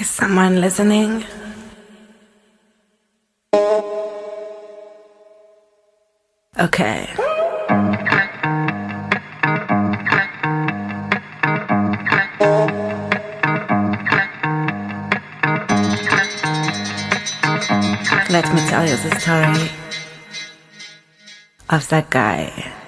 Is someone listening? Okay. Let me tell you the story of that guy.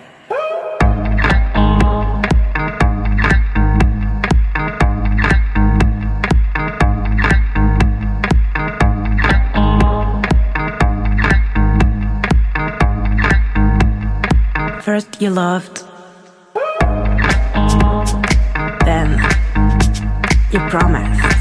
you loved. Then you promised.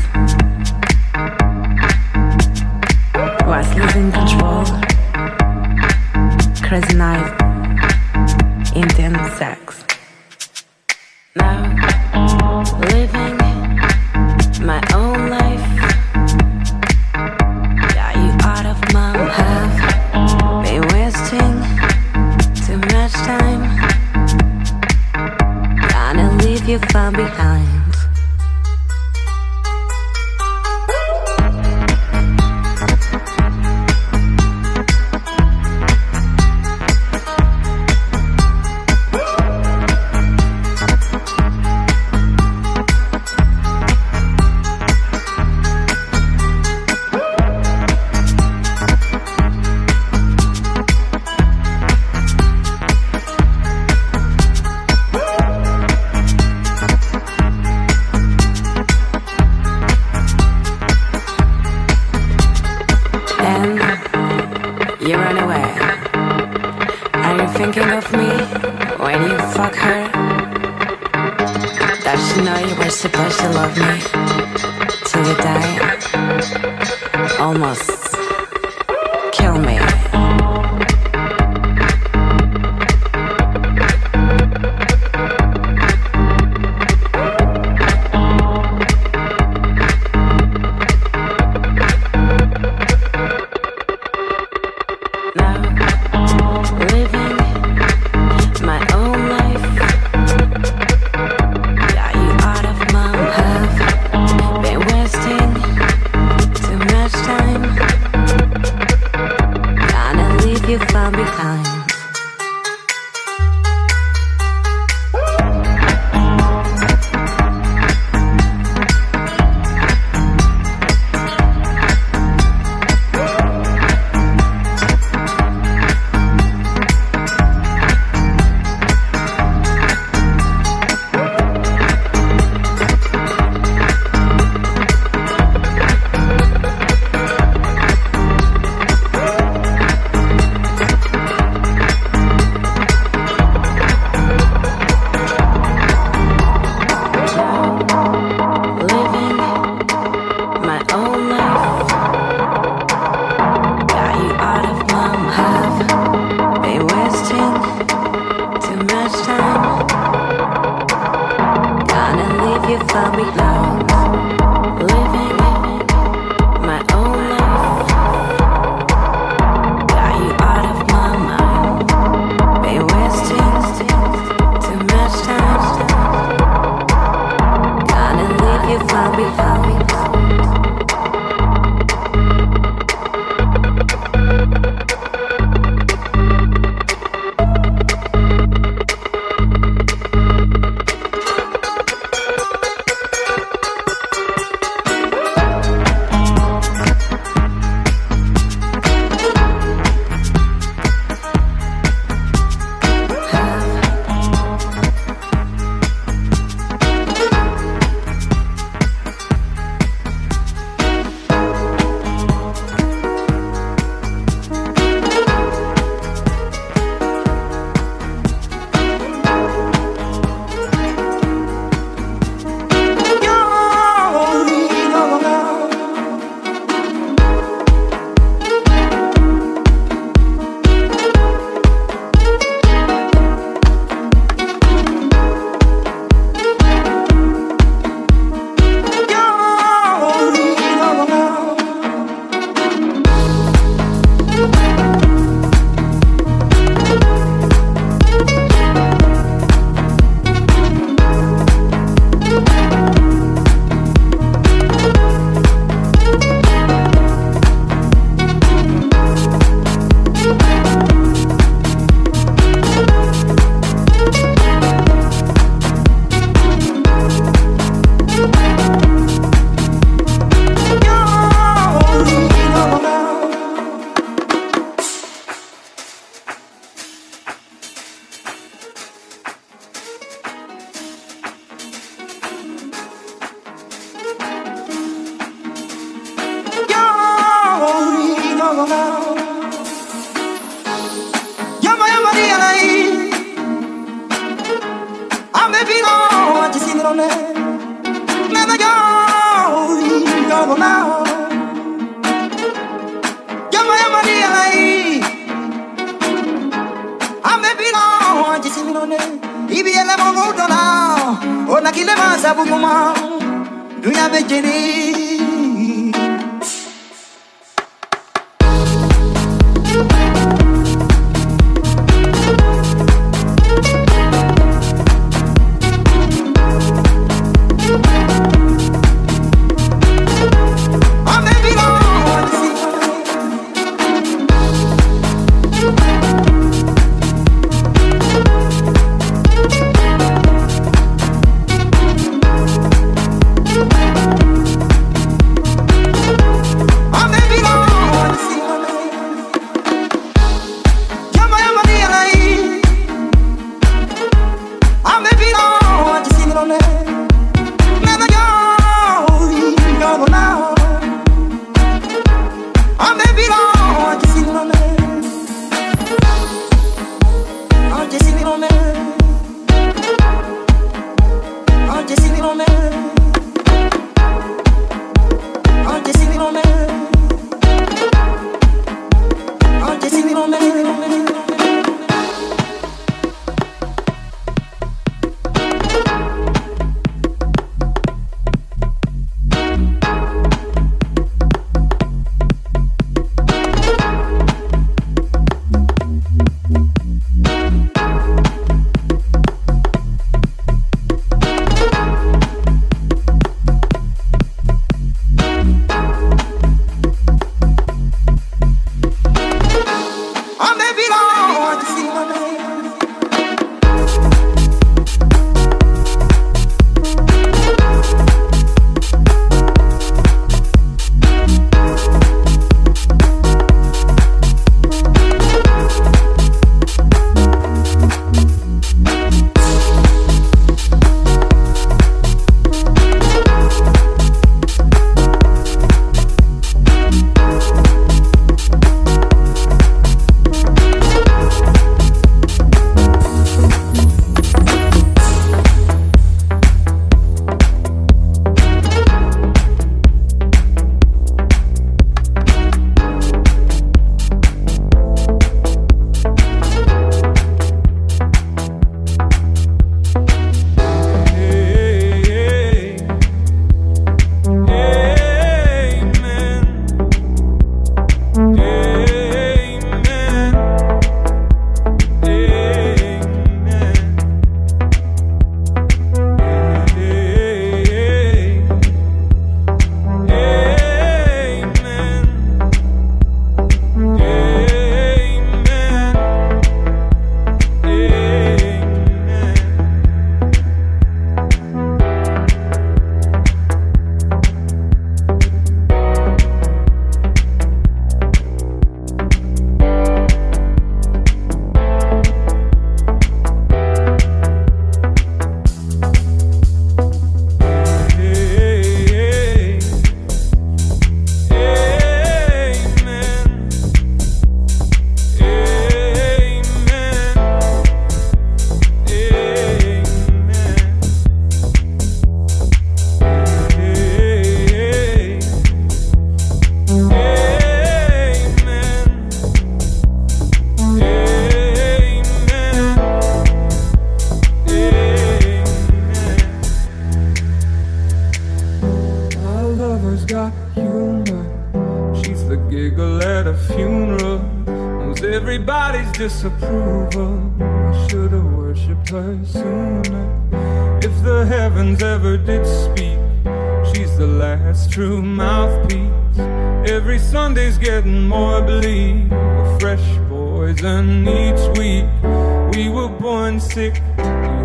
Offer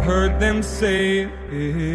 heard them say death.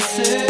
places.